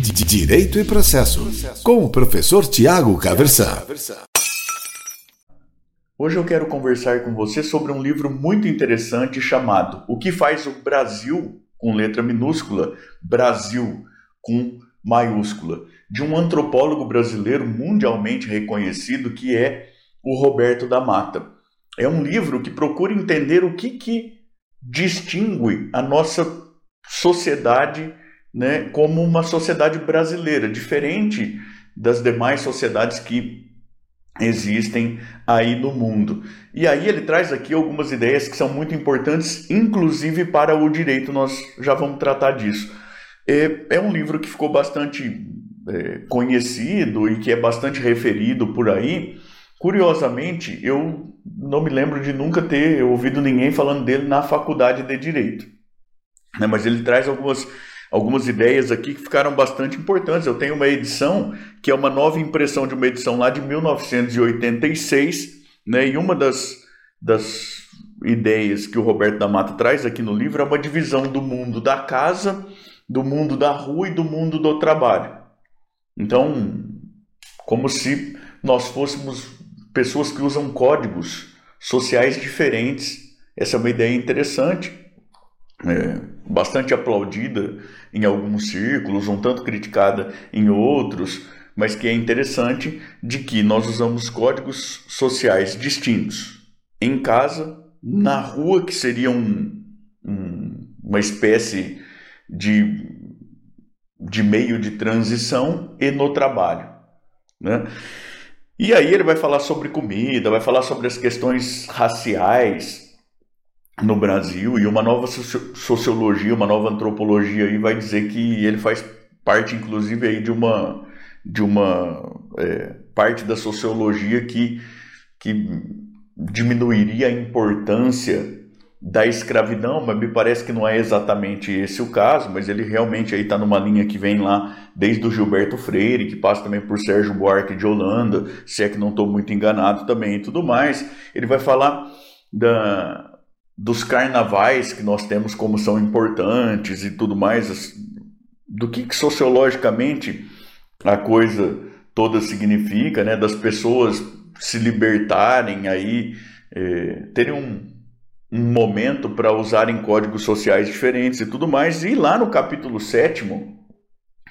Direito e Processo, com o professor Tiago Caversan. Hoje eu quero conversar com você sobre um livro muito interessante chamado O que faz o Brasil, com letra minúscula, Brasil com maiúscula, de um antropólogo brasileiro mundialmente reconhecido que é o Roberto da Mata. É um livro que procura entender o que, que distingue a nossa sociedade né, como uma sociedade brasileira, diferente das demais sociedades que existem aí no mundo. E aí ele traz aqui algumas ideias que são muito importantes, inclusive para o direito, nós já vamos tratar disso. É, é um livro que ficou bastante é, conhecido e que é bastante referido por aí. Curiosamente, eu não me lembro de nunca ter ouvido ninguém falando dele na faculdade de direito. Né? Mas ele traz algumas algumas ideias aqui que ficaram bastante importantes. Eu tenho uma edição que é uma nova impressão de uma edição lá de 1986, né? E uma das, das ideias que o Roberto da Mata traz aqui no livro é uma divisão do mundo da casa, do mundo da rua e do mundo do trabalho. Então, como se nós fôssemos pessoas que usam códigos sociais diferentes. Essa é uma ideia interessante é, bastante aplaudida em alguns círculos, um tanto criticada em outros, mas que é interessante de que nós usamos códigos sociais distintos em casa, na rua, que seria um, um, uma espécie de, de meio de transição, e no trabalho. Né? E aí ele vai falar sobre comida, vai falar sobre as questões raciais, no Brasil e uma nova sociologia, uma nova antropologia aí vai dizer que ele faz parte, inclusive, aí de uma de uma é, parte da sociologia que, que diminuiria a importância da escravidão, mas me parece que não é exatamente esse o caso, mas ele realmente aí está numa linha que vem lá desde o Gilberto Freire, que passa também por Sérgio Buarque de Holanda, se é que não estou muito enganado também e tudo mais. Ele vai falar da, dos carnavais que nós temos como são importantes e tudo mais, do que, que sociologicamente a coisa toda significa, né? Das pessoas se libertarem aí, é, terem um, um momento para usarem códigos sociais diferentes e tudo mais. E lá no capítulo sétimo,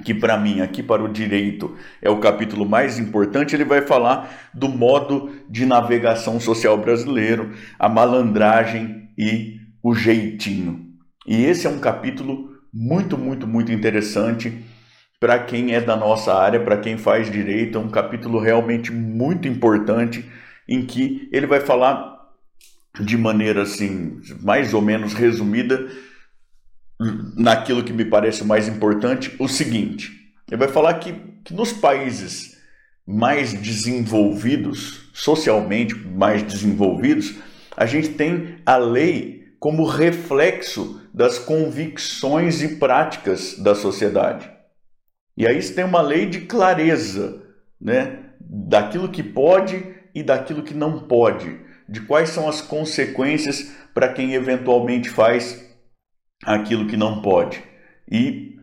que para mim, aqui para o direito, é o capítulo mais importante, ele vai falar do modo de navegação social brasileiro, a malandragem e o jeitinho. E esse é um capítulo muito, muito, muito interessante para quem é da nossa área, para quem faz direito, é um capítulo realmente muito importante em que ele vai falar de maneira assim, mais ou menos resumida, naquilo que me parece mais importante, o seguinte: ele vai falar que, que nos países mais desenvolvidos, socialmente mais desenvolvidos, a gente tem a lei como reflexo das convicções e práticas da sociedade. E aí você tem uma lei de clareza, né? Daquilo que pode e daquilo que não pode, de quais são as consequências para quem eventualmente faz aquilo que não pode. E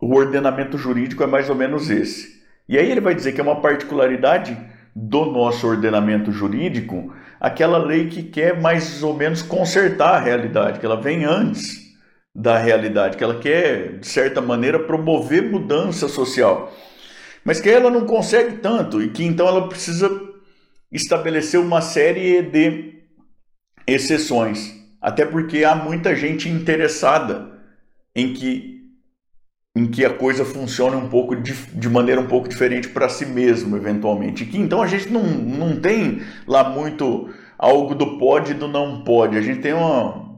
o ordenamento jurídico é mais ou menos esse. E aí ele vai dizer que é uma particularidade do nosso ordenamento jurídico, aquela lei que quer mais ou menos consertar a realidade, que ela vem antes da realidade, que ela quer, de certa maneira, promover mudança social. Mas que ela não consegue tanto e que então ela precisa estabelecer uma série de exceções. Até porque há muita gente interessada em que em que a coisa funcione um pouco de, de maneira um pouco diferente para si mesmo, eventualmente. Que então a gente não, não tem lá muito algo do pode e do não pode. A gente tem uma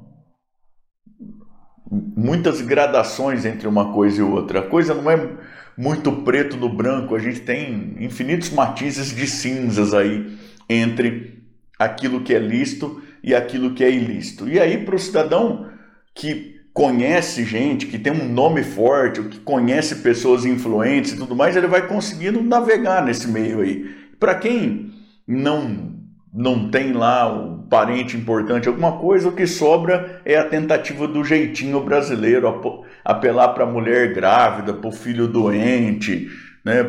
muitas gradações entre uma coisa e outra. A coisa não é muito preto no branco, a gente tem infinitos matizes de cinzas aí entre aquilo que é lícito e aquilo que é ilícito. E aí, para o cidadão que conhece gente, que tem um nome forte, que conhece pessoas influentes e tudo mais, ele vai conseguindo navegar nesse meio aí. Para quem não não tem lá um parente importante, alguma coisa, o que sobra é a tentativa do jeitinho brasileiro, apelar para a mulher grávida, para o filho doente, né,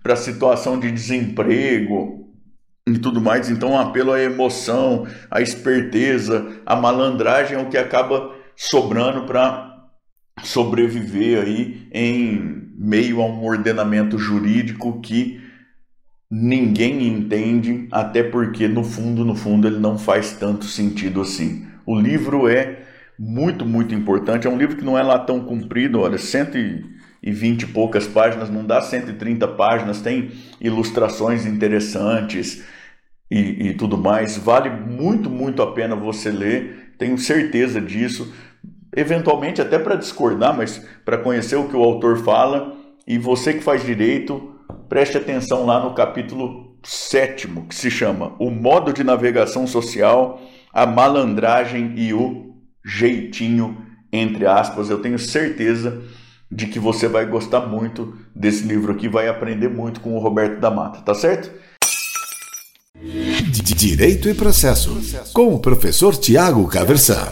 para a situação de desemprego e tudo mais. Então, um apelo à emoção, à esperteza, à malandragem é o que acaba sobrando para sobreviver aí em meio a um ordenamento jurídico que ninguém entende, até porque no fundo, no fundo, ele não faz tanto sentido assim. O livro é muito, muito importante. É um livro que não é lá tão comprido, olha, 120 e poucas páginas, não dá 130 páginas, tem ilustrações interessantes e, e tudo mais. Vale muito, muito a pena você ler, tenho certeza disso. Eventualmente, até para discordar, mas para conhecer o que o autor fala. E você que faz direito, preste atenção lá no capítulo sétimo, que se chama O Modo de Navegação Social, a Malandragem e o Jeitinho, entre aspas. Eu tenho certeza de que você vai gostar muito desse livro aqui, vai aprender muito com o Roberto da Mata, tá certo? Direito e Processo, com o professor Tiago Caversan.